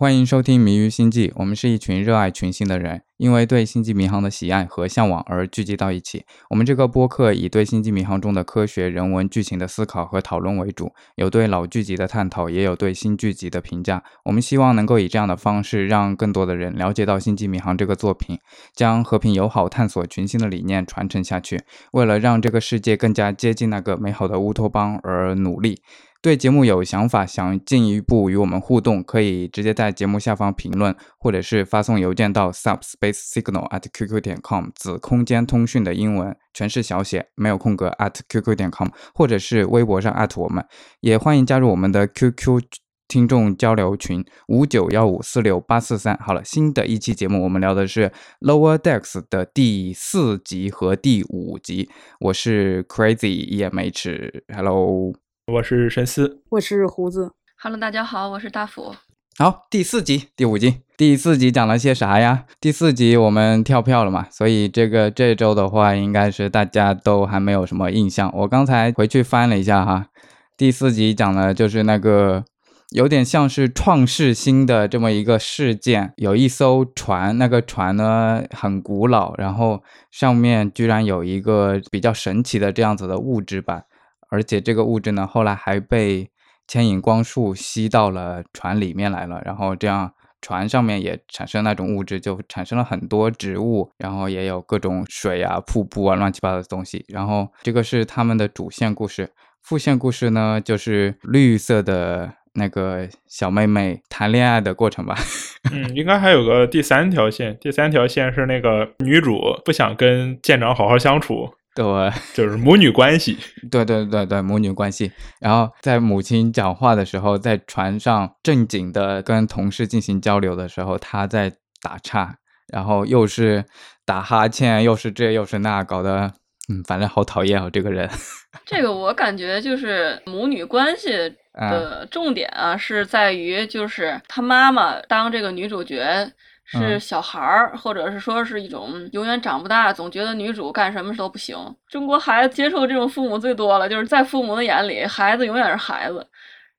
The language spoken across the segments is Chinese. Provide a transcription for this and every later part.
欢迎收听《迷于星际》，我们是一群热爱群星的人，因为对星际迷航的喜爱和向往而聚集到一起。我们这个播客以对星际迷航中的科学、人文、剧情的思考和讨论为主，有对老剧集的探讨，也有对新剧集的评价。我们希望能够以这样的方式，让更多的人了解到《星际迷航》这个作品，将和平友好探索群星的理念传承下去。为了让这个世界更加接近那个美好的乌托邦而努力。对节目有想法，想进一步与我们互动，可以直接在节目下方评论，或者是发送邮件到 subspace signal at qq 点 com，子空间通讯的英文全是小写，没有空格 at @qq 点 com，或者是微博上我们，也欢迎加入我们的 QQ 听众交流群五九幺五四六八四三。好了，新的一期节目，我们聊的是 Lower Decks 的第四集和第五集。我是 Crazy EMH，Hello。我是神思，我是胡子。Hello，大家好，我是大福。好，第四集、第五集，第四集讲了些啥呀？第四集我们跳票了嘛，所以这个这周的话，应该是大家都还没有什么印象。我刚才回去翻了一下哈，第四集讲的就是那个有点像是创世星的这么一个事件，有一艘船，那个船呢很古老，然后上面居然有一个比较神奇的这样子的物质吧。而且这个物质呢，后来还被牵引光束吸到了船里面来了，然后这样船上面也产生那种物质，就产生了很多植物，然后也有各种水啊、瀑布啊、乱七八糟的东西。然后这个是他们的主线故事，副线故事呢就是绿色的那个小妹妹谈恋爱的过程吧。嗯，应该还有个第三条线，第三条线是那个女主不想跟舰长好好相处。对，就是母女关系。对对对对，母女关系。然后在母亲讲话的时候，在船上正经的跟同事进行交流的时候，她在打岔，然后又是打哈欠，又是这又是那，搞得嗯，反正好讨厌哦，这个人。这个我感觉就是母女关系的重点啊，是在于就是她妈妈当这个女主角。是小孩儿，或者是说是一种永远长不大，总觉得女主干什么都不行。中国孩子接受这种父母最多了，就是在父母的眼里，孩子永远是孩子。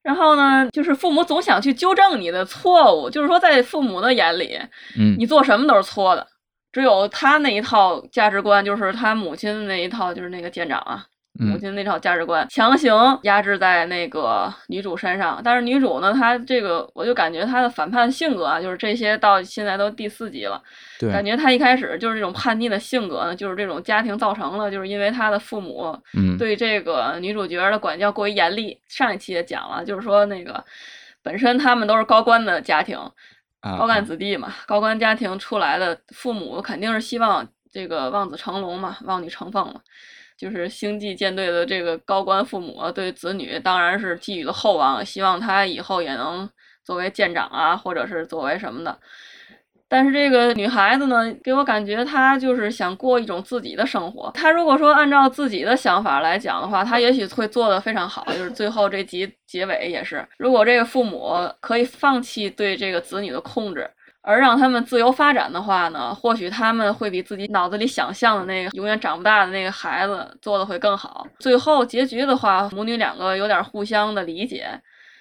然后呢，就是父母总想去纠正你的错误，就是说在父母的眼里，嗯，你做什么都是错的。只有他那一套价值观，就是他母亲那一套，就是那个舰长啊。母亲那套价值观强行压制在那个女主身上，但是女主呢，她这个我就感觉她的反叛性格啊，就是这些到现在都第四集了，感觉她一开始就是这种叛逆的性格呢，就是这种家庭造成了，就是因为她的父母对这个女主角的管教过于严厉。上一期也讲了，就是说那个本身他们都是高官的家庭，高干子弟嘛，高官家庭出来的父母肯定是希望这个望子成龙嘛，望女成凤嘛。就是星际舰队的这个高官父母对子女当然是寄予了厚望，希望他以后也能作为舰长啊，或者是作为什么的。但是这个女孩子呢，给我感觉她就是想过一种自己的生活。她如果说按照自己的想法来讲的话，她也许会做得非常好。就是最后这集结尾也是，如果这个父母可以放弃对这个子女的控制。而让他们自由发展的话呢，或许他们会比自己脑子里想象的那个永远长不大的那个孩子做的会更好。最后结局的话，母女两个有点互相的理解，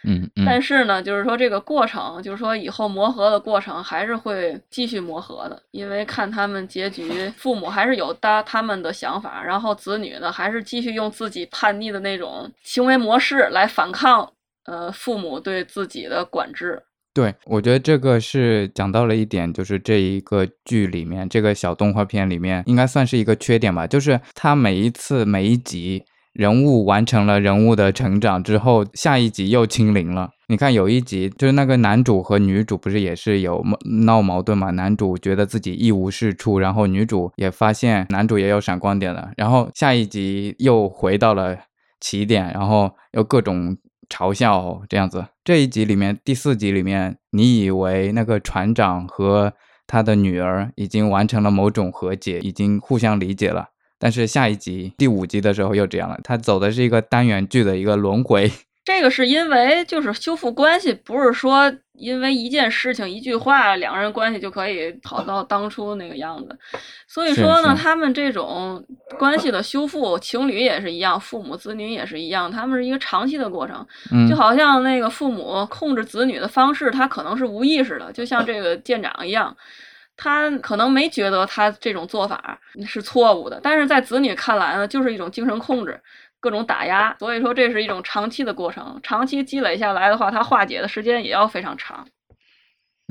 嗯，但是呢，就是说这个过程，就是说以后磨合的过程还是会继续磨合的，因为看他们结局，父母还是有搭他们的想法，然后子女呢还是继续用自己叛逆的那种行为模式来反抗，呃，父母对自己的管制。对，我觉得这个是讲到了一点，就是这一个剧里面，这个小动画片里面，应该算是一个缺点吧，就是它每一次每一集人物完成了人物的成长之后，下一集又清零了。你看有一集，就是那个男主和女主不是也是有闹矛盾嘛？男主觉得自己一无是处，然后女主也发现男主也有闪光点了，然后下一集又回到了起点，然后又各种。嘲笑这样子，这一集里面第四集里面，你以为那个船长和他的女儿已经完成了某种和解，已经互相理解了。但是下一集第五集的时候又这样了，他走的是一个单元剧的一个轮回。这个是因为就是修复关系，不是说因为一件事情、一句话，两个人关系就可以好到当初那个样子。所以说呢，他们这种关系的修复，情侣也是一样，父母子女也是一样，他们是一个长期的过程。就好像那个父母控制子女的方式，他可能是无意识的，就像这个舰长一样，他可能没觉得他这种做法是错误的，但是在子女看来呢，就是一种精神控制。各种打压，所以说这是一种长期的过程，长期积累下来的话，它化解的时间也要非常长。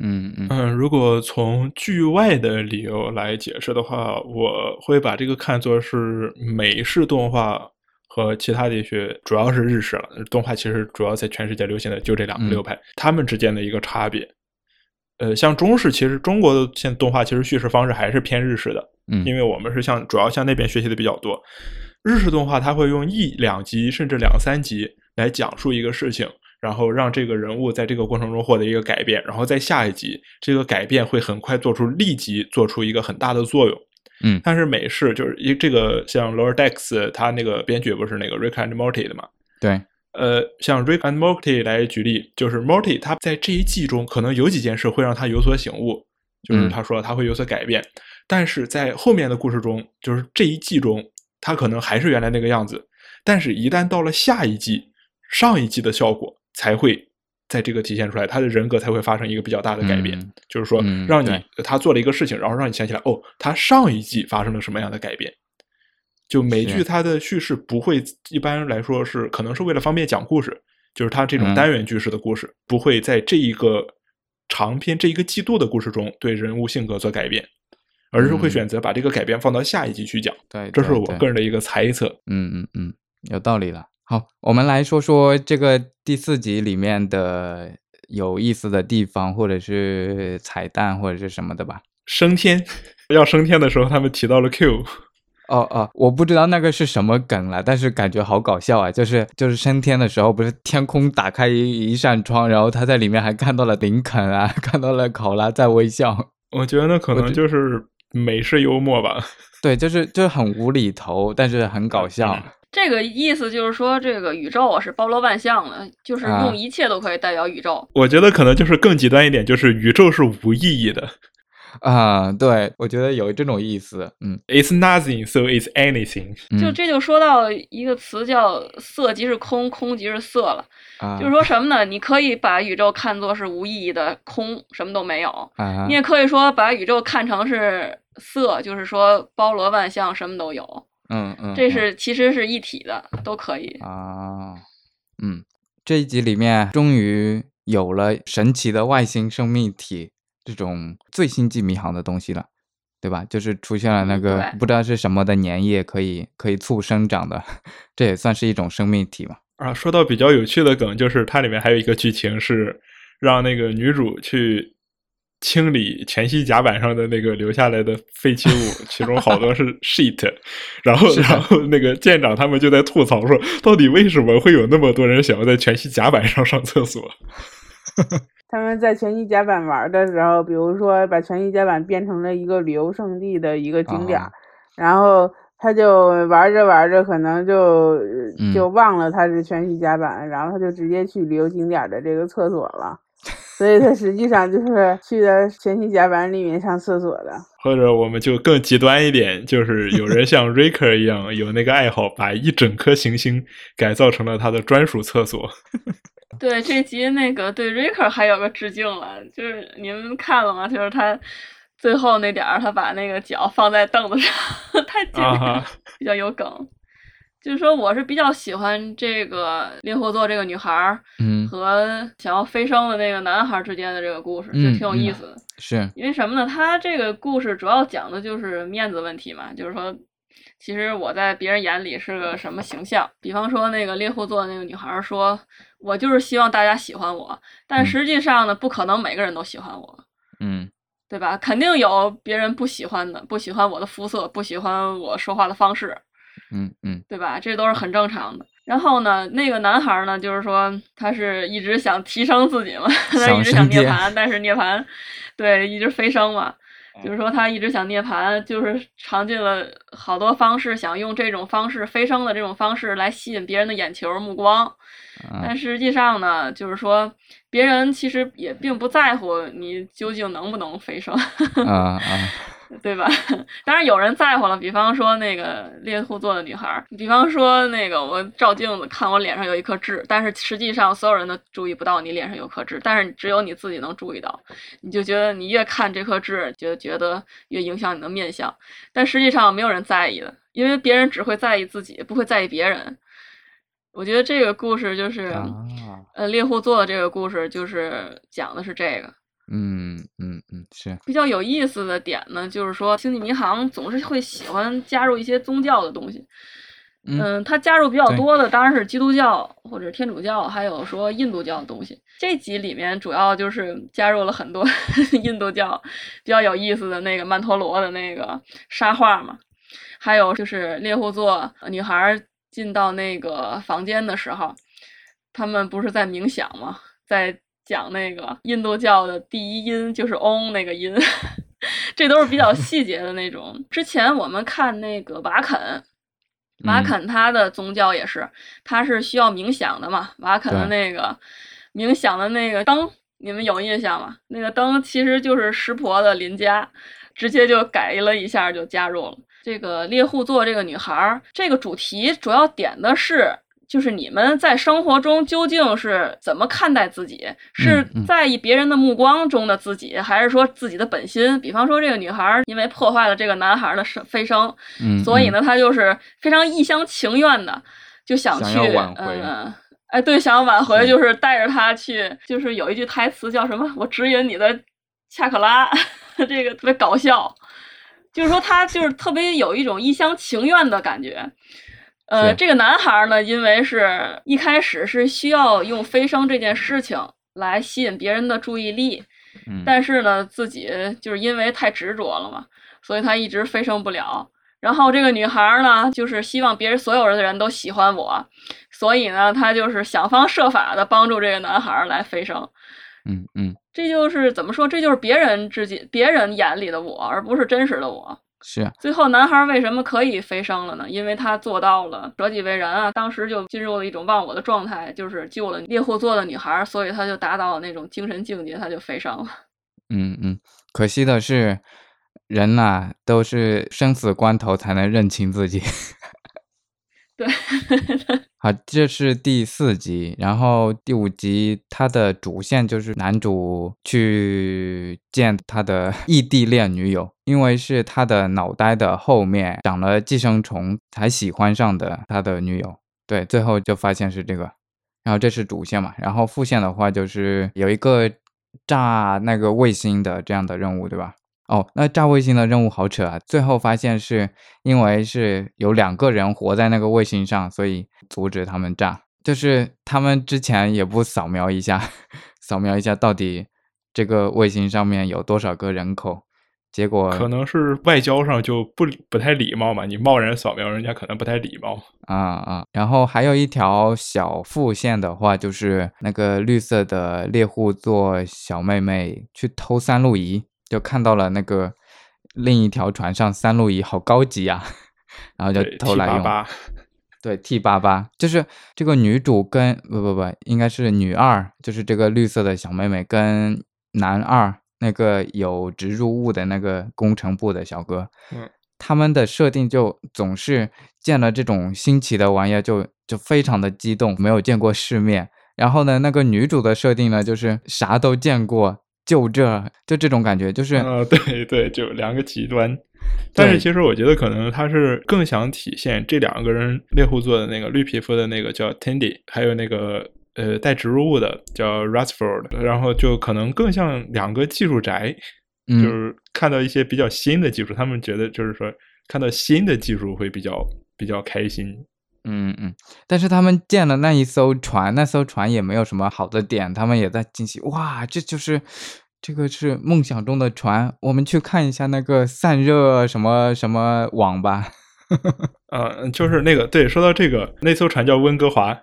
嗯嗯嗯，如果从剧外的理由来解释的话，我会把这个看作是美式动画和其他地区，主要是日式了。动画其实主要在全世界流行的就这两个流派，他们之间的一个差别。呃，像中式，其实中国的现动画其实叙事方式还是偏日式的，嗯，因为我们是向主要向那边学习的比较多。日式动画，它会用一两集甚至两三集来讲述一个事情，然后让这个人物在这个过程中获得一个改变，然后在下一集，这个改变会很快做出立即做出一个很大的作用。嗯，但是美式就是一这个像 Lower Decks，他那个编剧不是那个 Rick and Morty 的嘛？对，呃，像 Rick and Morty 来举例，就是 Morty 他在这一季中可能有几件事会让他有所醒悟，就是他说他会有所改变，但是在后面的故事中，就是这一季中。他可能还是原来那个样子，但是，一旦到了下一季，上一季的效果才会在这个体现出来，他的人格才会发生一个比较大的改变。就是说，让你他做了一个事情，然后让你想起来，哦，他上一季发生了什么样的改变？就美剧它的叙事不会，一般来说是可能是为了方便讲故事，就是它这种单元句式的故事不会在这一个长篇这一个季度的故事中对人物性格做改变。而是会选择把这个改变放到下一集去讲，对，这是我个人的一个猜测。嗯嗯嗯，有道理了。好，我们来说说这个第四集里面的有意思的地方，或者是彩蛋，或者是什么的吧。升天要升天的时候，他们提到了 Q。哦哦，我不知道那个是什么梗了，但是感觉好搞笑啊！就是就是升天的时候，不是天空打开一一扇窗，然后他在里面还看到了林肯啊，看到了考拉在微笑。我觉得那可能就是。美式幽默吧，对，就是就是很无厘头，但是很搞笑。这个意思就是说，这个宇宙是包罗万象的，就是用一切都可以代表宇宙。我觉得可能就是更极端一点，就是宇宙是无意义的。啊，对，我觉得有这种意思。嗯，It's nothing, so it's anything。就这就说到一个词叫“色即是空，空即是色”了。啊，就是说什么呢？你可以把宇宙看作是无意义的空，什么都没有。啊，你也可以说把宇宙看成是色，就是说包罗万象，什么都有。嗯嗯，这是其实是一体的，都可以。啊，嗯，这一集里面终于有了神奇的外星生命体。这种最星际迷航的东西了，对吧？就是出现了那个不知道是什么的粘液，可以可以促生长的，这也算是一种生命体嘛？啊，说到比较有趣的梗，就是它里面还有一个剧情是让那个女主去清理全息甲板上的那个留下来的废弃物，其中好多是 shit，然后然后那个舰长他们就在吐槽说，到底为什么会有那么多人想要在全息甲板上上厕所？他们在全息甲板玩的时候，比如说把全息甲板变成了一个旅游胜地的一个景点，然后他就玩着玩着，可能就就忘了他是全息甲板，然后他就直接去旅游景点的这个厕所了，所以他实际上就是去的全息甲板里面上厕所的。或者我们就更极端一点，就是有人像 Riker 一样有那个爱好，把一整颗行星改造成了他的专属厕所。对这集那个对 Riker 还有个致敬了，就是你们看了吗？就是他最后那点儿，他把那个脚放在凳子上，太经典了，比较有梗。就是说，我是比较喜欢这个猎户座这个女孩儿，嗯，和想要飞升的那个男孩之间的这个故事，就挺有意思的。是因为什么呢？他这个故事主要讲的就是面子问题嘛，就是说，其实我在别人眼里是个什么形象？比方说，那个猎户座那个女孩说。我就是希望大家喜欢我，但实际上呢，不可能每个人都喜欢我，嗯，对吧？肯定有别人不喜欢的，不喜欢我的肤色，不喜欢我说话的方式，嗯嗯，对吧？这都是很正常的。然后呢，那个男孩呢，就是说他是一直想提升自己嘛，他一直想涅槃，但是涅槃，对，一直飞升嘛。就是说他一直想涅槃，就是尝尽了好多方式，想用这种方式飞升的这种方式来吸引别人的眼球目光。但实际上呢，就是说别人其实也并不在乎你究竟能不能飞升。啊 啊。对吧？当然有人在乎了，比方说那个猎户座的女孩，比方说那个我照镜子看我脸上有一颗痣，但是实际上所有人都注意不到你脸上有颗痣，但是只有你自己能注意到，你就觉得你越看这颗痣，就觉得越影响你的面相，但实际上没有人在意的，因为别人只会在意自己，不会在意别人。我觉得这个故事就是，呃，猎户座的这个故事就是讲的是这个。嗯嗯嗯，是比较有意思的点呢，就是说星际迷航总是会喜欢加入一些宗教的东西。嗯，他加入比较多的当然是基督教或者天主教，还有说印度教的东西。这集里面主要就是加入了很多 印度教比较有意思的那个曼陀罗的那个沙画嘛，还有就是猎户座女孩进到那个房间的时候，他们不是在冥想吗？在。讲那个印度教的第一音就是嗡那个音，这都是比较细节的那种。之前我们看那个瓦肯，瓦肯他的宗教也是，他是需要冥想的嘛。瓦肯的那个冥想的那个灯，你们有印象吗？那个灯其实就是湿婆的邻家，直接就改了一下就加入了这个猎户座这个女孩。这个主题主要点的是。就是你们在生活中究竟是怎么看待自己？是在意别人的目光中的自己，还是说自己的本心？比方说，这个女孩因为破坏了这个男孩的升飞升，所以呢，她就是非常一厢情愿的就想去挽回。哎，对，想要挽回，就是带着他去，就是有一句台词叫什么？我指引你的恰克拉，这个特别搞笑。就是说，他就是特别有一种一厢情愿的感觉。呃，这个男孩呢，因为是一开始是需要用飞升这件事情来吸引别人的注意力，但是呢，自己就是因为太执着了嘛，所以他一直飞升不了。然后这个女孩呢，就是希望别人所有的人都喜欢我，所以呢，她就是想方设法的帮助这个男孩来飞升。嗯嗯，这就是怎么说？这就是别人之间、别人眼里的我，而不是真实的我。是，最后男孩为什么可以飞升了呢？因为他做到了舍己为人啊，当时就进入了一种忘我的状态，就是救了猎户座的女孩，所以他就达到了那种精神境界，他就飞升了。嗯嗯，可惜的是，人呐都是生死关头才能认清自己。对。好，这是第四集，然后第五集它的主线就是男主去见他的异地恋女友，因为是他的脑袋的后面长了寄生虫才喜欢上的他的女友。对，最后就发现是这个，然后这是主线嘛，然后副线的话就是有一个炸那个卫星的这样的任务，对吧？哦，那炸卫星的任务好扯啊！最后发现是因为是有两个人活在那个卫星上，所以阻止他们炸。就是他们之前也不扫描一下，扫描一下到底这个卫星上面有多少个人口，结果可能是外交上就不不太礼貌嘛，你贸然扫描人家可能不太礼貌啊啊。然后还有一条小副线的话，就是那个绿色的猎户座小妹妹去偷三路仪。就看到了那个另一条船上三路仪好高级呀，然后就偷来用。对 T 八八，就是这个女主跟不不不，应该是女二，就是这个绿色的小妹妹跟男二那个有植入物的那个工程部的小哥，嗯，他们的设定就总是见了这种新奇的玩意儿就就非常的激动，没有见过世面。然后呢，那个女主的设定呢，就是啥都见过。就这就这种感觉，就是呃，对对，就两个极端。但是其实我觉得，可能他是更想体现这两个人猎户座的那个绿皮肤的那个叫 Tandy，还有那个呃带植入物的叫 Rutherford，然后就可能更像两个技术宅，就是看到一些比较新的技术，他们觉得就是说看到新的技术会比较比较开心。嗯嗯，但是他们建了那一艘船，那艘船也没有什么好的点，他们也在惊喜。哇，这就是这个是梦想中的船，我们去看一下那个散热什么什么网吧。呃，就是那个对，说到这个，那艘船叫温哥华，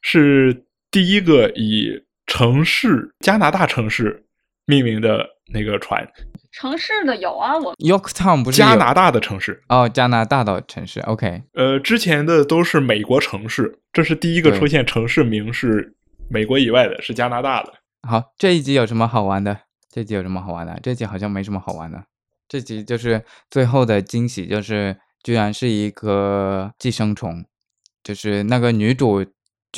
是第一个以城市加拿大城市命名的那个船。城市的有啊，我 Yorktown 不是加拿大的城市哦，加拿大的城市。OK，呃，之前的都是美国城市，这是第一个出现城市名是美国以外的，是加拿大的。好，这一集有什么好玩的？这集有什么好玩的？这集好像没什么好玩的。这集就是最后的惊喜，就是居然是一个寄生虫，就是那个女主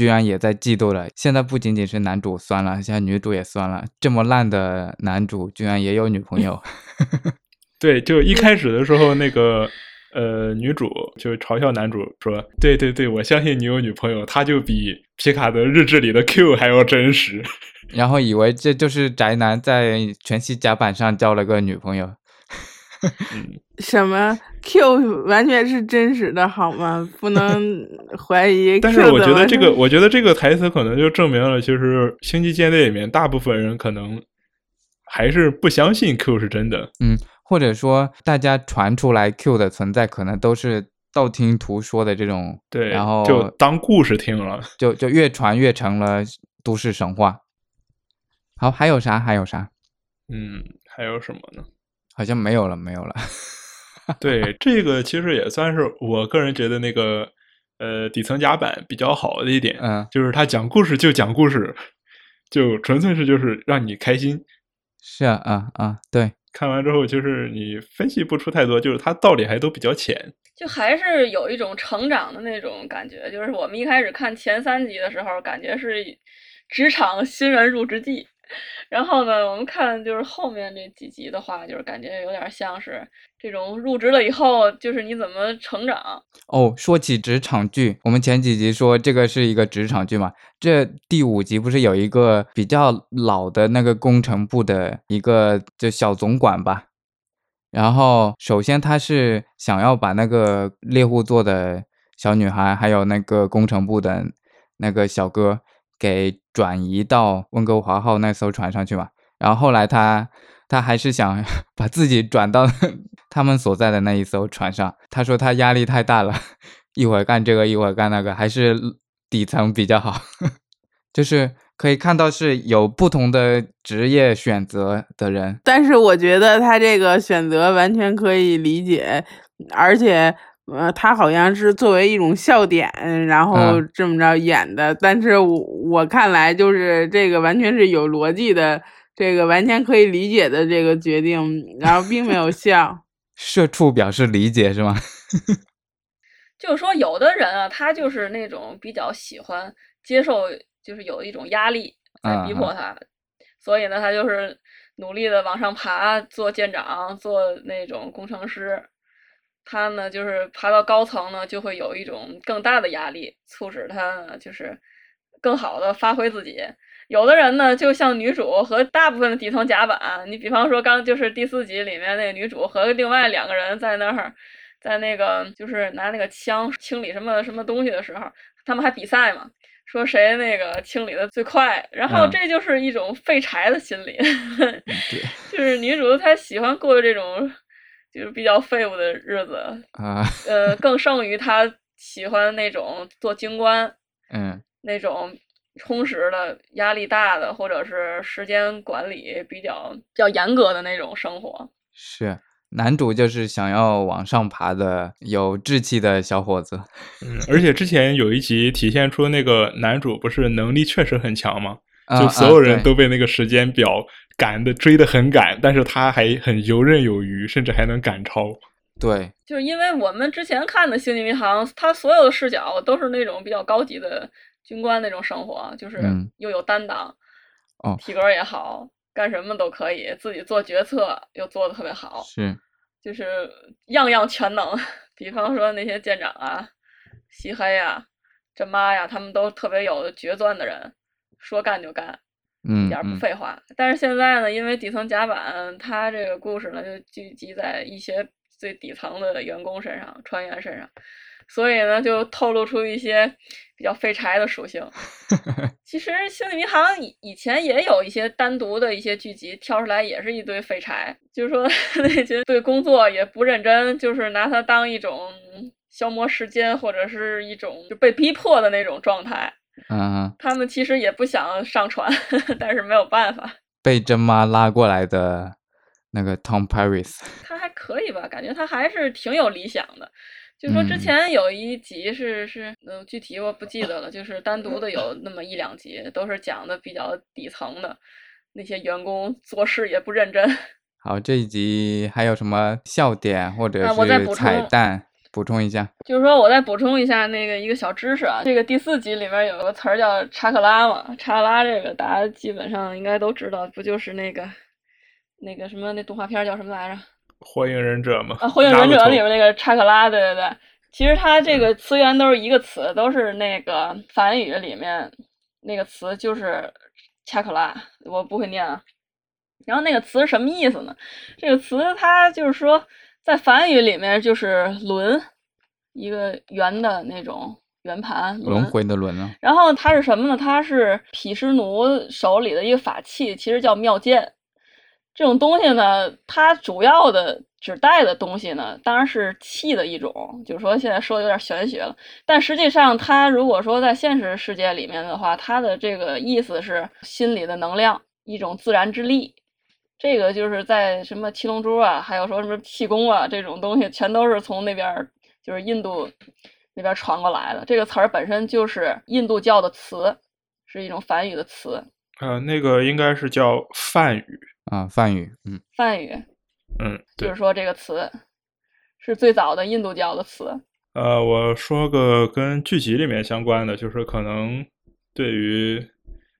居然也在嫉妒了。现在不仅仅是男主酸了，现在女主也酸了。这么烂的男主居然也有女朋友。对，就一开始的时候，那个呃，女主就嘲笑男主说：“对对对，我相信你有女朋友，她就比皮卡的日志里的 Q 还要真实。”然后以为这就是宅男在全息甲板上交了个女朋友。什么 Q 完全是真实的，好吗？不能 怀疑。但是我觉得这个，我觉得这个台词可能就证明了，其实星际舰队里面大部分人可能还是不相信 Q 是真的。嗯，或者说大家传出来 Q 的存在，可能都是道听途说的这种。对，然后就当故事听了，就就越传越成了都市神话。好，还有啥？还有啥？嗯，还有什么呢？好像没有了，没有了。对，这个其实也算是我个人觉得那个呃底层甲板比较好的一点，嗯，就是他讲故事就讲故事，就纯粹是就是让你开心。是啊，啊啊，对，看完之后就是你分析不出太多，就是它道理还都比较浅，就还是有一种成长的那种感觉。就是我们一开始看前三集的时候，感觉是职场新人入职记。然后呢，我们看就是后面这几集的话，就是感觉有点像是这种入职了以后，就是你怎么成长。哦，说起职场剧，我们前几集说这个是一个职场剧嘛，这第五集不是有一个比较老的那个工程部的一个就小总管吧？然后首先他是想要把那个猎户座的小女孩，还有那个工程部的那个小哥。给转移到温哥华号那艘船上去嘛，然后后来他他还是想 把自己转到 他们所在的那一艘船上。他说他压力太大了，一会儿干这个一会儿干那个，还是底层比较好。就是可以看到是有不同的职业选择的人，但是我觉得他这个选择完全可以理解，而且。呃，他好像是作为一种笑点，然后这么着演的。但是我我看来，就是这个完全是有逻辑的，这个完全可以理解的这个决定，然后并没有笑。社畜表示理解是吗？就是说，有的人啊，他就是那种比较喜欢接受，就是有一种压力在逼迫他，所以呢，他就是努力的往上爬，做舰长，做那种工程师。他呢，就是爬到高层呢，就会有一种更大的压力，促使他呢，就是更好的发挥自己。有的人呢，就像女主和大部分的底层甲板，你比方说刚就是第四集里面那个女主和另外两个人在那儿，在那个就是拿那个枪清理什么什么东西的时候，他们还比赛嘛，说谁那个清理的最快。然后这就是一种废柴的心理，就是女主她喜欢过这种。就是比较废物的日子啊，呃，更胜于他喜欢那种做军官，嗯，那种充实的、压力大的，或者是时间管理比较比较严格的那种生活。是男主就是想要往上爬的有志气的小伙子，嗯，而且之前有一集体现出那个男主不是能力确实很强吗？就所有人都被那个时间表。赶的追的很赶，但是他还很游刃有余，甚至还能赶超。对，就是因为我们之前看的《星际迷航》，他所有的视角都是那种比较高级的军官那种生活，就是又有担当，哦，体格也好，干什么都可以，自己做决策又做的特别好，是，就是样样全能。比方说那些舰长啊、西黑啊、这妈呀，他们都特别有决断的人，说干就干。一点不废话，但是现在呢，因为底层甲板，它这个故事呢就聚集在一些最底层的员工身上、船员身上，所以呢就透露出一些比较废柴的属性。其实《星际迷航》以以前也有一些单独的一些剧集挑出来，也是一堆废柴，就是说 那些对工作也不认真，就是拿它当一种消磨时间或者是一种就被逼迫的那种状态。嗯，他们其实也不想上船，但是没有办法，被真妈拉过来的那个 Tom Paris，他还可以吧？感觉他还是挺有理想的。就说之前有一集是是，嗯，具体我不记得了，就是单独的有那么一两集，都是讲的比较底层的那些员工做事也不认真。好，这一集还有什么笑点或者是彩蛋？补充一下，就是说我再补充一下那个一个小知识啊，这个第四集里面有个词儿叫查克拉嘛，查克拉这个大家基本上应该都知道，不就是那个那个什么那动画片叫什么来着？火影忍者嘛。啊，火影忍者里面那个查克拉，对对对，其实它这个词源都是一个词，都是那个梵语里面那个词就是查克拉，我不会念啊。然后那个词是什么意思呢？这个词它就是说。在梵语里面就是轮，一个圆的那种圆盘，轮回的轮啊。然后它是什么呢？它是毗湿奴手里的一个法器，其实叫妙剑。这种东西呢，它主要的指代的东西呢，当然是气的一种，就是说现在说的有点玄学了。但实际上，它如果说在现实世界里面的话，它的这个意思是心里的能量，一种自然之力。这个就是在什么七龙珠啊，还有说什么气功啊，这种东西全都是从那边就是印度那边传过来的。这个词儿本身就是印度教的词，是一种梵语的词。呃，那个应该是叫梵语啊，梵语，嗯，梵语，嗯，就是说这个词是最早的印度教的词。呃，我说个跟剧集里面相关的，就是可能对于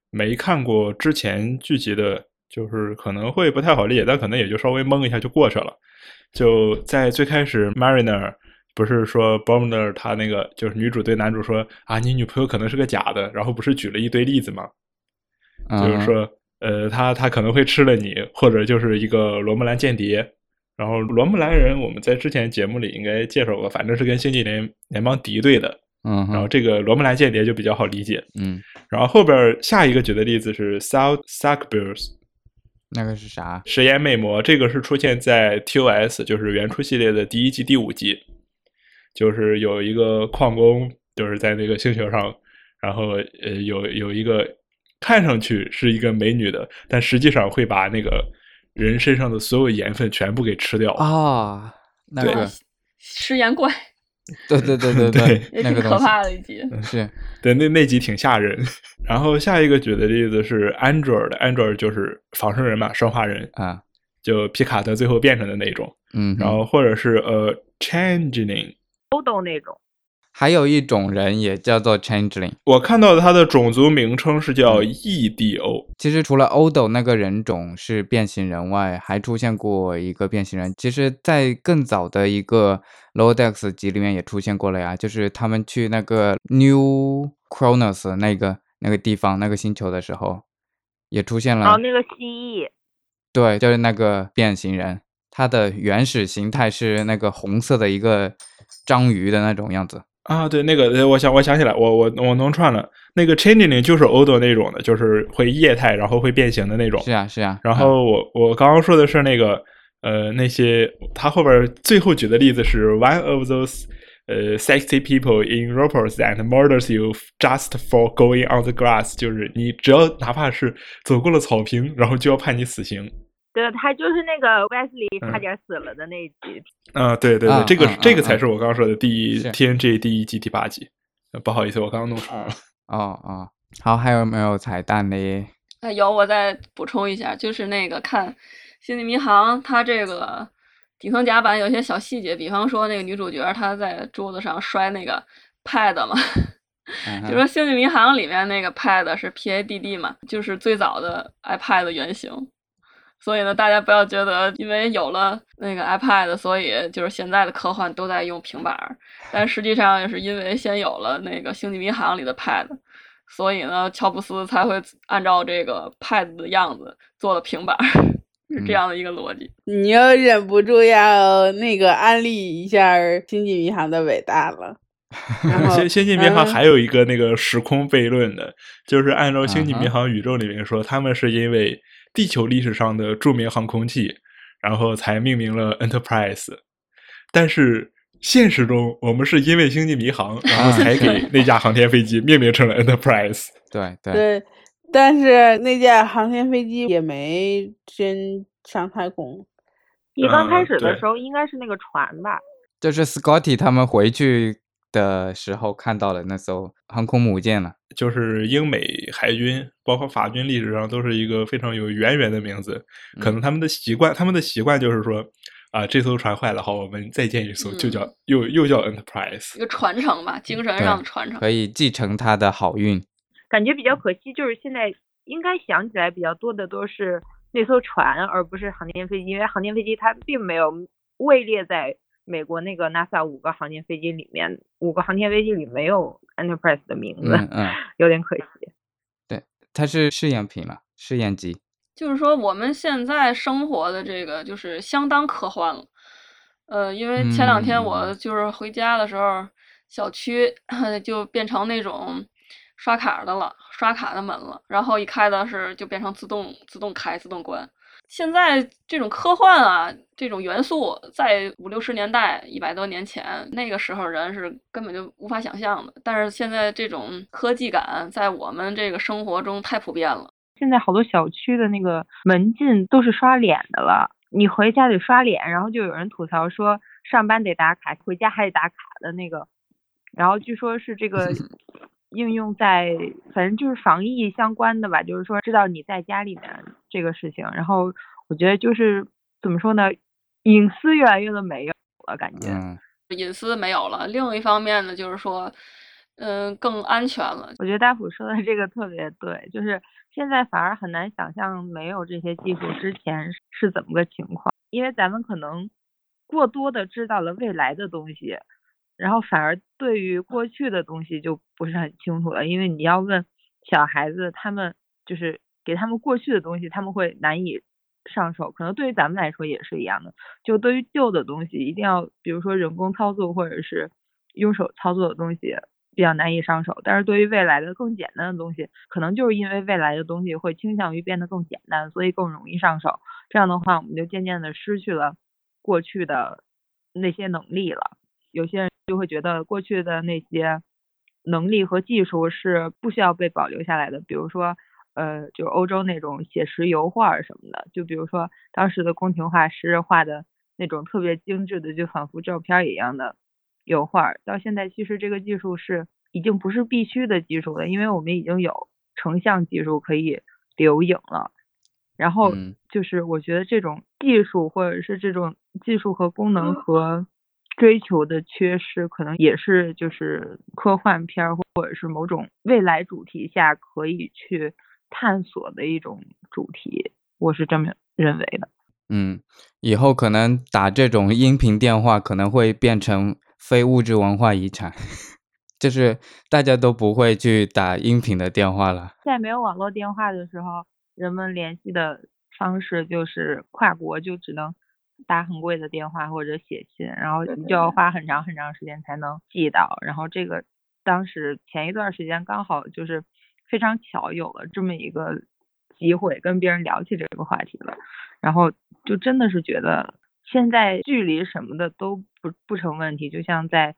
没看过之前剧集的。就是可能会不太好理解，但可能也就稍微蒙一下就过去了。就在最开始，Mariner 不是说 b o m n e r 他那个就是女主对男主说啊，你女朋友可能是个假的，然后不是举了一堆例子吗？就是说，呃，他他可能会吃了你，或者就是一个罗姆兰间谍。然后罗姆兰人，我们在之前节目里应该介绍过，反正是跟星际联联邦敌对的。嗯，然后这个罗姆兰间谍就比较好理解。嗯，然后后边下一个举的例子是 South Sackbills。那个是啥？食盐魅魔，这个是出现在 TOS，就是原初系列的第一季第五集，就是有一个矿工，就是在那个星球上，然后呃有有一个看上去是一个美女的，但实际上会把那个人身上的所有盐分全部给吃掉啊，那个食盐怪。对对对对 对，那个可怕的一集。是，对那那集挺吓人。然后下一个举的例子是 Android，Android 就是仿生人嘛，生化人。啊，就皮卡德最后变成的那种。嗯，然后或者是呃 Changeling，那种。还有一种人也叫做 Changeling，我看到的他的种族名称是叫 EDO。其实除了 Odo 那个人种是变形人外，还出现过一个变形人。其实，在更早的一个 Lodex 集里面也出现过了呀，就是他们去那个 New Kronos 那个那个地方那个星球的时候，也出现了。哦，那个蜥蜴。对，就是那个变形人，它的原始形态是那个红色的一个章鱼的那种样子。啊，对，那个，我想，我想起来，我我我弄串了，那个 Changeling 就是 Odo 那种的，就是会液态，然后会变形的那种。是啊，是啊。然后我我刚刚说的是那个，呃，那些他后边最后举的例子是 One of those 呃 sexy people in ropers that murders you just for going on the grass，就是你只要哪怕是走过了草坪，然后就要判你死刑。对，他就是那个 Wesley 差点死了的那一集。啊，对对对，这个这个才是我刚刚说的第一 TNG 第一季第八集。不好意思，我刚刚弄错了。哦哦，好，还有没有彩蛋的？哎，有，我再补充一下，就是那个看《星际迷航》，它这个底层甲板有些小细节，比方说那个女主角她在桌子上摔那个 pad 嘛，就说《星际迷航》里面那个 pad 是 PADD 嘛，就是最早的 iPad 原型。所以呢，大家不要觉得因为有了那个 iPad，所以就是现在的科幻都在用平板儿。但实际上，也是因为先有了那个《星际迷航》里的 Pad，所以呢，乔布斯才会按照这个 Pad 的样子做了平板儿，是这样的一个逻辑。你又忍不住要那个安利一下《星际迷航》的伟大了。星星际迷航还有一个那个时空悖论的，就是按照《星际迷航》宇宙里面说，他们是因为。地球历史上的著名航空器，然后才命名了 Enterprise。但是现实中，我们是因为星际迷航，然后才给那架航天飞机命名成了 Enterprise。对对，但是那架航天飞机也没真上太空，一刚开始的时候应该是那个船吧？就是 Scotty 他们回去的时候看到了那艘航空母舰了。就是英美海军，包括法军历史上都是一个非常有渊源的名字。可能他们的习惯，他们的习惯就是说。啊，这艘船坏了，好，我们再建一艘，就叫又又叫 Enterprise，一个传承吧，精神上的传承，可以继承它的好运。感觉比较可惜，就是现在应该想起来比较多的都是那艘船，而不是航天飞机，因为航天飞机它并没有位列在美国那个 NASA 五个航天飞机里面，五个航天飞机里没有 Enterprise 的名字，嗯，有点可惜。对，它是试验品了，试验机。就是说，我们现在生活的这个就是相当科幻了，呃，因为前两天我就是回家的时候，小区 就变成那种刷卡的了，刷卡的门了，然后一开的是就变成自动自动开自动关。现在这种科幻啊，这种元素在五六十年代一百多年前那个时候人是根本就无法想象的，但是现在这种科技感在我们这个生活中太普遍了。现在好多小区的那个门禁都是刷脸的了，你回家得刷脸，然后就有人吐槽说上班得打卡，回家还得打卡的那个。然后据说是这个应用在，反正就是防疫相关的吧，就是说知道你在家里面这个事情。然后我觉得就是怎么说呢，隐私越来越的没有了，感觉隐私没有了。另一方面呢，就是说，嗯，更安全了。我觉得大夫说的这个特别对，就是。现在反而很难想象没有这些技术之前是怎么个情况，因为咱们可能过多的知道了未来的东西，然后反而对于过去的东西就不是很清楚了。因为你要问小孩子，他们就是给他们过去的东西，他们会难以上手。可能对于咱们来说也是一样的，就对于旧的东西，一定要比如说人工操作或者是用手操作的东西。比较难以上手，但是对于未来的更简单的东西，可能就是因为未来的东西会倾向于变得更简单，所以更容易上手。这样的话，我们就渐渐的失去了过去的那些能力了。有些人就会觉得过去的那些能力和技术是不需要被保留下来的，比如说，呃，就是欧洲那种写实油画什么的，就比如说当时的宫廷画师画的那种特别精致的，就仿佛照片一样的。油画到现在其实这个技术是已经不是必须的技术了，因为我们已经有成像技术可以留影了。然后就是我觉得这种技术或者是这种技术和功能和追求的缺失，可能也是就是科幻片或者是某种未来主题下可以去探索的一种主题。我是这么认为的。嗯，以后可能打这种音频电话可能会变成。非物质文化遗产，就是大家都不会去打音频的电话了。在没有网络电话的时候，人们联系的方式就是跨国，就只能打很贵的电话或者写信，然后你就要花很长很长时间才能寄到。然后这个当时前一段时间刚好就是非常巧有了这么一个机会跟别人聊起这个话题了，然后就真的是觉得。现在距离什么的都不不成问题，就像在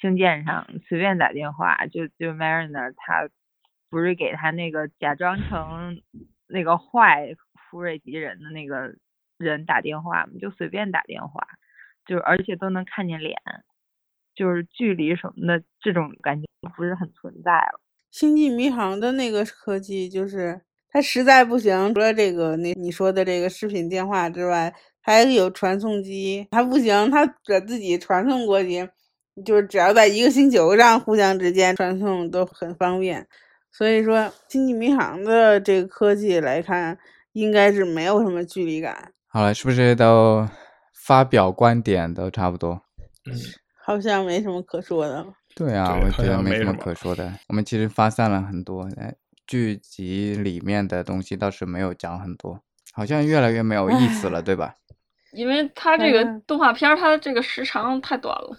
星舰上随便打电话，就就 Mariner 他不是给他那个假装成那个坏福瑞吉人的那个人打电话，就随便打电话，就而且都能看见脸，就是距离什么的这种感觉不是很存在了。星际迷航的那个科技就是它实在不行，除了这个那你说的这个视频电话之外。还有传送机，它不行，它把自己传送过去，就是只要在一个星球上互相之间传送都很方便。所以说，星际迷航的这个科技来看，应该是没有什么距离感。好了，是不是都发表观点都差不多？嗯，好像没什么可说的。对啊，我觉得没什么可说的。我们其实发散了很多，哎，剧集里面的东西倒是没有讲很多，好像越来越没有意思了，对吧？因为它这个动画片，它这个时长太短了。